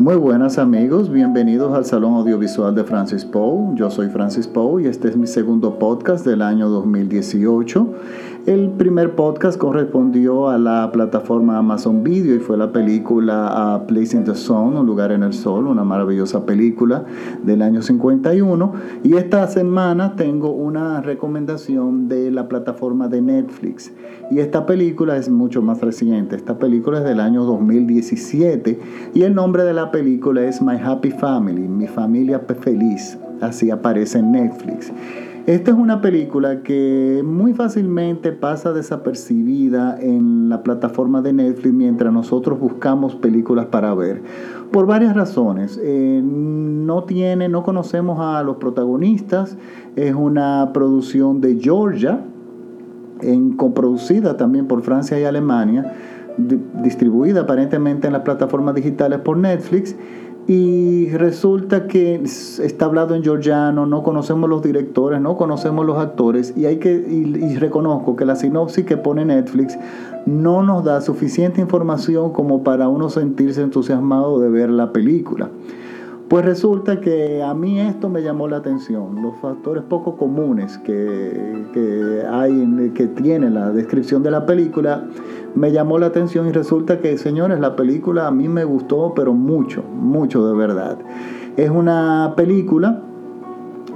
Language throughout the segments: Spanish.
Muy buenas amigos, bienvenidos al Salón Audiovisual de Francis Poe. Yo soy Francis Poe y este es mi segundo podcast del año 2018. El primer podcast correspondió a la plataforma Amazon Video y fue la película A Place in the Sun, Un lugar en el sol, una maravillosa película del año 51. Y esta semana tengo una recomendación de la plataforma de Netflix. Y esta película es mucho más reciente. Esta película es del año 2017 y el nombre de la película es My Happy Family, mi familia feliz. Así aparece en Netflix. Esta es una película que muy fácilmente pasa desapercibida en la plataforma de Netflix mientras nosotros buscamos películas para ver. Por varias razones. Eh, no tiene, no conocemos a los protagonistas. Es una producción de Georgia, en, coproducida también por Francia y Alemania, distribuida aparentemente en las plataformas digitales por Netflix y resulta que está hablado en georgiano, no conocemos los directores, no conocemos los actores y hay que y, reconozco que la sinopsis que pone Netflix no nos da suficiente información como para uno sentirse entusiasmado de ver la película. Pues resulta que a mí esto me llamó la atención, los factores poco comunes que, que tiene la descripción de la película, me llamó la atención y resulta que, señores, la película a mí me gustó, pero mucho, mucho de verdad. Es una película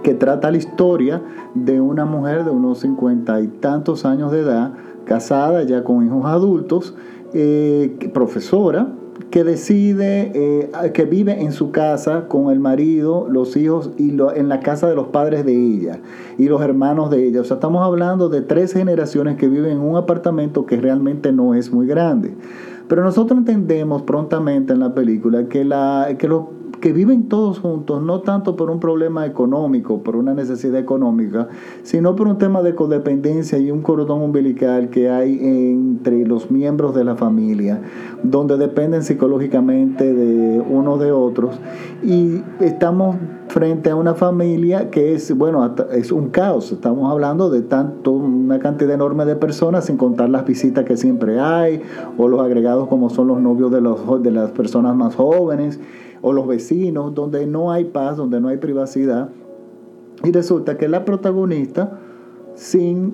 que trata la historia de una mujer de unos cincuenta y tantos años de edad, casada ya con hijos adultos, eh, profesora, que decide, eh, que vive en su casa con el marido, los hijos y lo, en la casa de los padres de ella y los hermanos de ella. O sea, estamos hablando de tres generaciones que viven en un apartamento que realmente no es muy grande. Pero nosotros entendemos prontamente en la película que, la, que los que viven todos juntos, no tanto por un problema económico, por una necesidad económica, sino por un tema de codependencia y un cordón umbilical que hay entre los miembros de la familia, donde dependen psicológicamente de unos de otros. Y estamos frente a una familia que es, bueno, es un caos. Estamos hablando de tanto, una cantidad enorme de personas, sin contar las visitas que siempre hay, o los agregados como son los novios de, los, de las personas más jóvenes o los vecinos, donde no hay paz, donde no hay privacidad. Y resulta que la protagonista, sin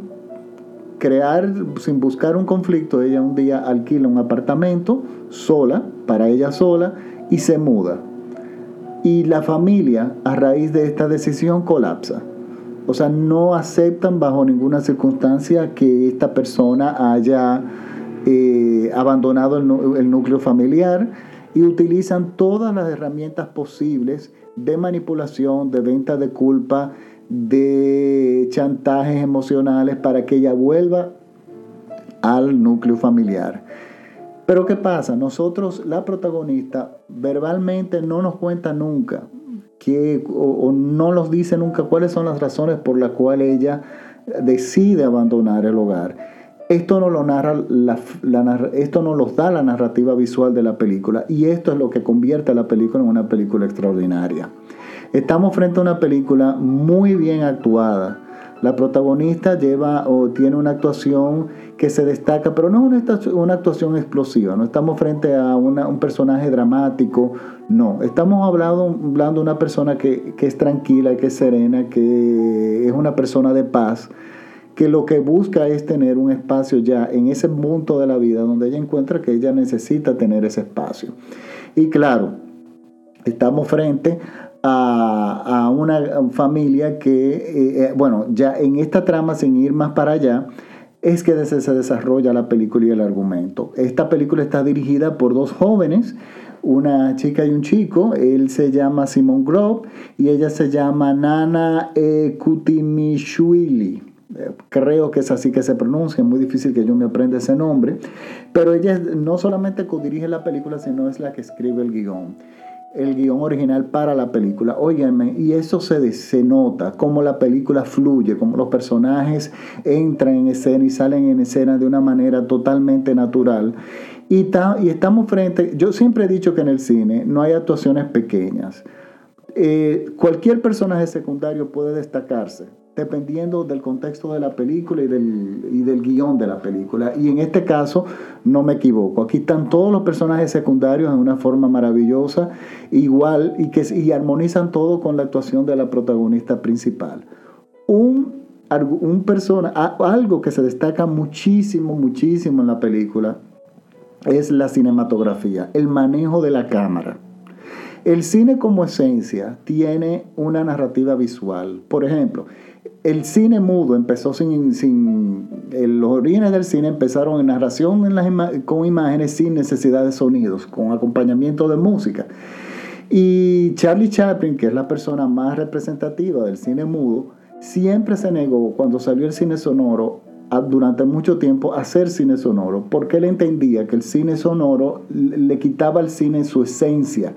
crear, sin buscar un conflicto, ella un día alquila un apartamento sola, para ella sola, y se muda. Y la familia, a raíz de esta decisión, colapsa. O sea, no aceptan bajo ninguna circunstancia que esta persona haya eh, abandonado el núcleo familiar y utilizan todas las herramientas posibles de manipulación, de venta de culpa, de chantajes emocionales para que ella vuelva al núcleo familiar. Pero ¿qué pasa? Nosotros, la protagonista, verbalmente no nos cuenta nunca que, o, no nos dice nunca cuáles son las razones por las cuales ella decide abandonar el hogar. Esto no lo narra la, esto no los da la narrativa visual de la película y esto es lo que convierte a la película en una película extraordinaria. Estamos frente a una película muy bien actuada. La protagonista lleva o tiene una actuación que se destaca, pero no es una, una actuación explosiva. No estamos frente a un personaje dramático, no. Estamos hablando, hablando de una persona que, que es tranquila, que es serena, que es una persona de paz que lo que busca es tener un espacio ya en ese punto de la vida donde ella encuentra que ella necesita tener ese espacio. Y claro, estamos frente a, una familia que, eh, eh, bueno, ya en esta trama, sin ir más para allá, es que se desarrolla la película y el argumento. Esta película está dirigida por dos jóvenes, una chica y un chico. Él se llama Simon Grove y ella se llama Nana Kutimishvili creo que es así que se pronuncia, es muy difícil que yo me aprenda ese nombre, pero ella no solamente dirige la película, sino es la que escribe el guion, el guion original para la película. Óyeme, y eso se, se nota, cómo la película fluye, cómo los personajes entran en escena y salen en escena de una manera totalmente natural. Y, y estamos frente, yo siempre he dicho que en el cine no hay actuaciones pequeñas. Eh, cualquier personaje secundario puede destacarse dependiendo del contexto de la película y del, y del guion de la película. Y en este caso, no me equivoco. Aquí están todos los personajes secundarios en una forma maravillosa, igual, y que y armonizan todo con la actuación de la protagonista principal. Un, un persona, algo que se destaca muchísimo, muchísimo en la película es la cinematografía, el manejo de la cámara. El cine como esencia tiene una narrativa visual. Por ejemplo, el cine mudo empezó sin, sin los orígenes del cine empezaron en narración con imágenes sin necesidad de sonidos, con acompañamiento de música. Y Charlie Chaplin, que es la persona más representativa del cine mudo, siempre se negó cuando salió el cine sonoro durante mucho tiempo a hacer cine sonoro, porque él entendía que el cine sonoro le quitaba al cine su esencia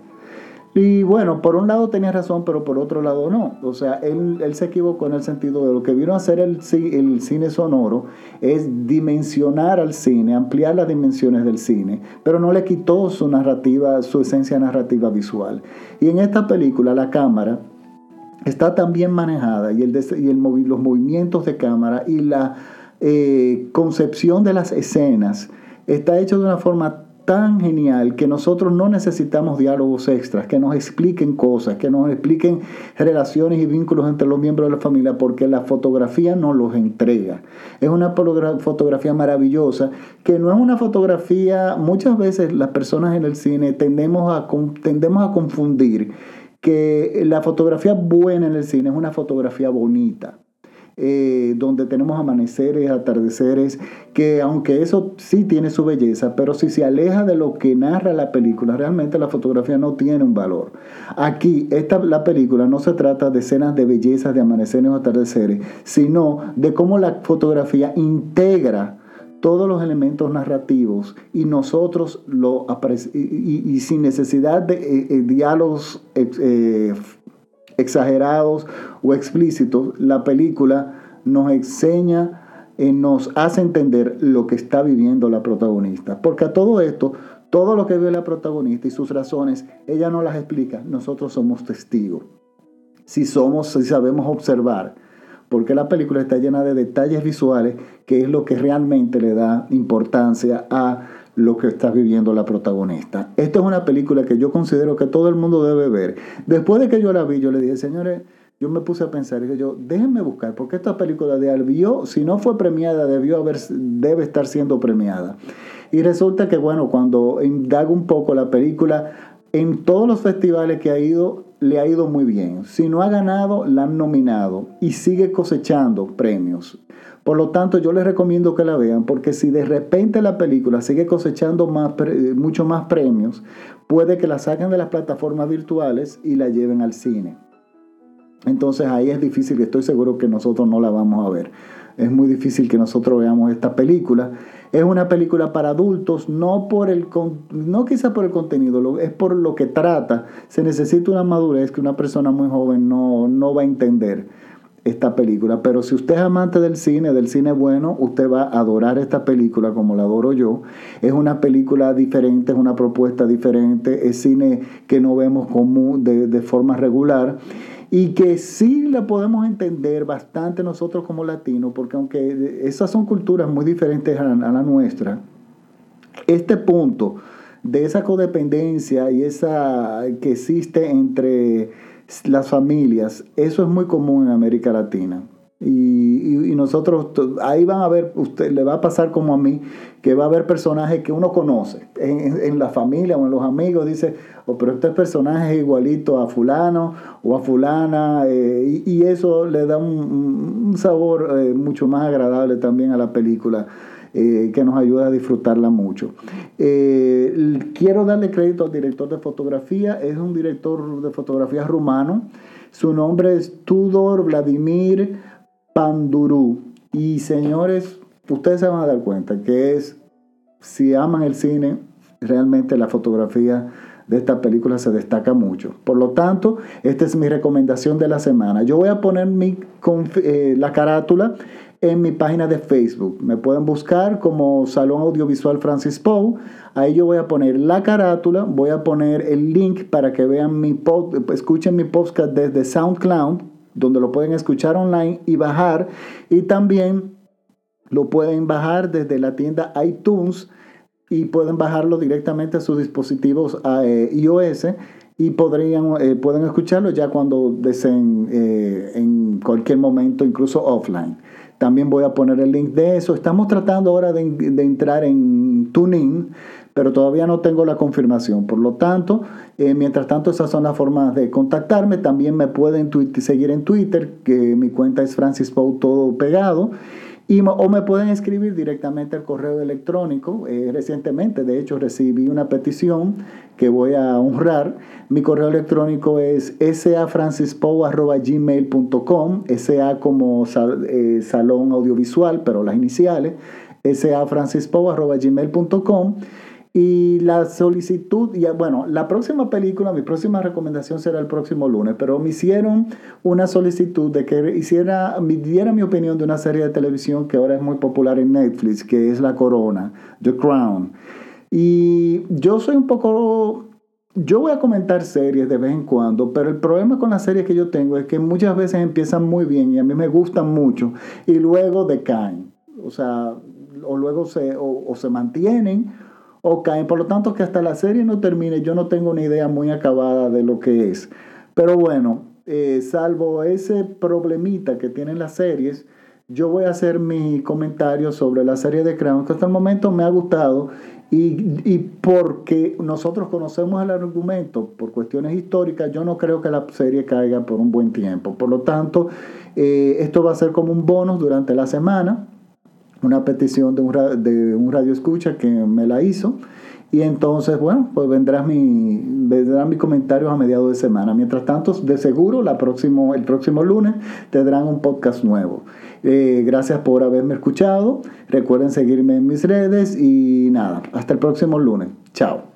y bueno, por un lado tenía razón, pero por otro lado no. O sea, él, se equivocó en el sentido de lo que vino a hacer el, el cine sonoro es dimensionar al cine, ampliar las dimensiones del cine, pero no le quitó su narrativa, su esencia narrativa visual. Y en esta película la cámara está tan bien manejada y, el, y el, los movimientos de cámara y la eh, concepción de las escenas está hecho de una forma tan genial que nosotros no necesitamos diálogos extras, que nos expliquen cosas, que nos expliquen relaciones y vínculos entre los miembros de la familia, porque la fotografía nos los entrega. Es una fotografía maravillosa, que no es una fotografía, muchas veces las personas en el cine tendemos a, tendemos a confundir que la fotografía buena en el cine es una fotografía bonita. Eh, donde tenemos amaneceres, atardeceres, que aunque eso sí tiene su belleza, pero si se aleja de lo que narra la película, realmente la fotografía no tiene un valor. Aquí, esta, la película no se trata de escenas de belleza, de amaneceres o atardeceres, sino de cómo la fotografía integra todos los elementos narrativos y nosotros lo y, y, sin necesidad de eh, eh, diálogos exagerados o explícitos, la película nos enseña, y eh, nos hace entender lo que está viviendo la protagonista. Porque a todo esto, todo lo que vive la protagonista y sus razones, ella no las explica, nosotros somos testigos. Si somos, si sabemos observar, porque la película está llena de detalles visuales, que es lo que realmente le da importancia a lo que está viviendo la protagonista. Esta es una película que yo considero que todo el mundo debe ver. Después de que yo la vi, yo le dije, señores, yo me puse a pensar, dije yo, déjenme buscar, porque esta película de Albió, si no fue premiada, debió haber, debe estar siendo premiada. Y resulta que, bueno, cuando indago un poco la película, en todos los festivales que ha ido, le ha ido muy bien. Si no ha ganado, la han nominado y sigue cosechando premios. Por lo tanto, yo les recomiendo que la vean porque si de repente la película sigue cosechando más, mucho más premios, puede que la saquen de las plataformas virtuales y la lleven al cine. Entonces ahí es difícil, estoy seguro que nosotros no la vamos a ver. Es muy difícil que nosotros veamos esta película. Es una película para adultos, no por el no por el contenido, es por lo que trata. Se necesita una madurez que una persona muy joven no, no va a entender esta película. Pero si usted es amante del cine, del cine bueno, usted va a adorar esta película como la adoro yo. Es una película diferente, es una propuesta diferente, es cine que no vemos como de, de forma regular y que sí la podemos entender bastante nosotros como latinos, porque aunque esas son culturas muy diferentes a la nuestra, este punto de esa codependencia y esa que existe entre las familias, eso es muy común en América Latina. Y, y, nosotros, ahí van a ver, usted le va a pasar como a mí, que va a haber personajes que uno conoce en, en la familia o en los amigos, dice, oh, pero este personaje es igualito a fulano o a fulana, eh, y, eso le da un, un sabor eh, mucho más agradable también a la película. Eh, que nos ayuda a disfrutarla mucho. quiero darle crédito al director de fotografía, es un director de fotografía rumano, su nombre es Tudor Vladimir Pandurú. Y señores, ustedes se van a dar cuenta que es, si aman el cine, realmente la fotografía de esta película se destaca mucho. Por lo tanto, esta es mi recomendación de la semana. Yo voy a poner mi, eh, la carátula en mi página de Facebook. Me pueden buscar como Salón Audiovisual Francis Poe. Ahí yo voy a poner la carátula, voy a poner el link para que vean mi pod, escuchen mi podcast desde SoundCloud donde lo pueden escuchar online y bajar. Y también lo pueden bajar desde la tienda iTunes y pueden bajarlo directamente a sus dispositivos eh, iOS y podrían, eh, pueden escucharlo ya cuando deseen eh, en cualquier momento, incluso offline. También voy a poner el link de eso. Estamos tratando ahora de, entrar en TuneIn, pero todavía no tengo la confirmación. Por lo tanto, mientras tanto, esas son las formas de contactarme. También me pueden seguir en Twitter, que mi cuenta es Francis todo pegado o me pueden escribir directamente al correo electrónico. Eh, recientemente, de hecho, recibí una petición que voy a honrar. Mi correo electrónico es safrancispo.gmail.com, sa como eh, salón audiovisual, pero las iniciales, safrancispo.gmail.com. Y la solicitud, y bueno, la próxima película, mi próxima recomendación será el próximo lunes, pero me hicieron una solicitud de que hiciera, me diera mi opinión de una serie de televisión que ahora es muy popular en Netflix, que es La Corona, The Crown. Y yo soy un poco yo voy a comentar series de vez en cuando, pero el problema con las series que yo tengo es que muchas veces empiezan muy bien y a mí me gustan mucho y luego decaen. O sea, o luego se, o se mantienen o caen. Por lo tanto, que hasta la serie no termine, yo no tengo una idea muy acabada de lo que es. Pero bueno, eh, salvo ese problemita que tienen las series, yo voy a hacer mi comentario sobre la serie de Crown, que hasta el momento me ha gustado y, y, porque nosotros conocemos el argumento por cuestiones históricas, yo no creo que la serie caiga por un buen tiempo. Por lo tanto, eh, esto va a ser como un bonus durante la semana una petición de un, de un radio escucha que me la hizo. Y entonces, bueno, pues vendrán, mi, vendrán mis comentarios a mediados de semana. Mientras tanto, de seguro, la próximo, el próximo lunes tendrán un podcast nuevo. Eh, gracias por haberme escuchado. Recuerden seguirme en mis redes y nada, hasta el próximo lunes. Chao.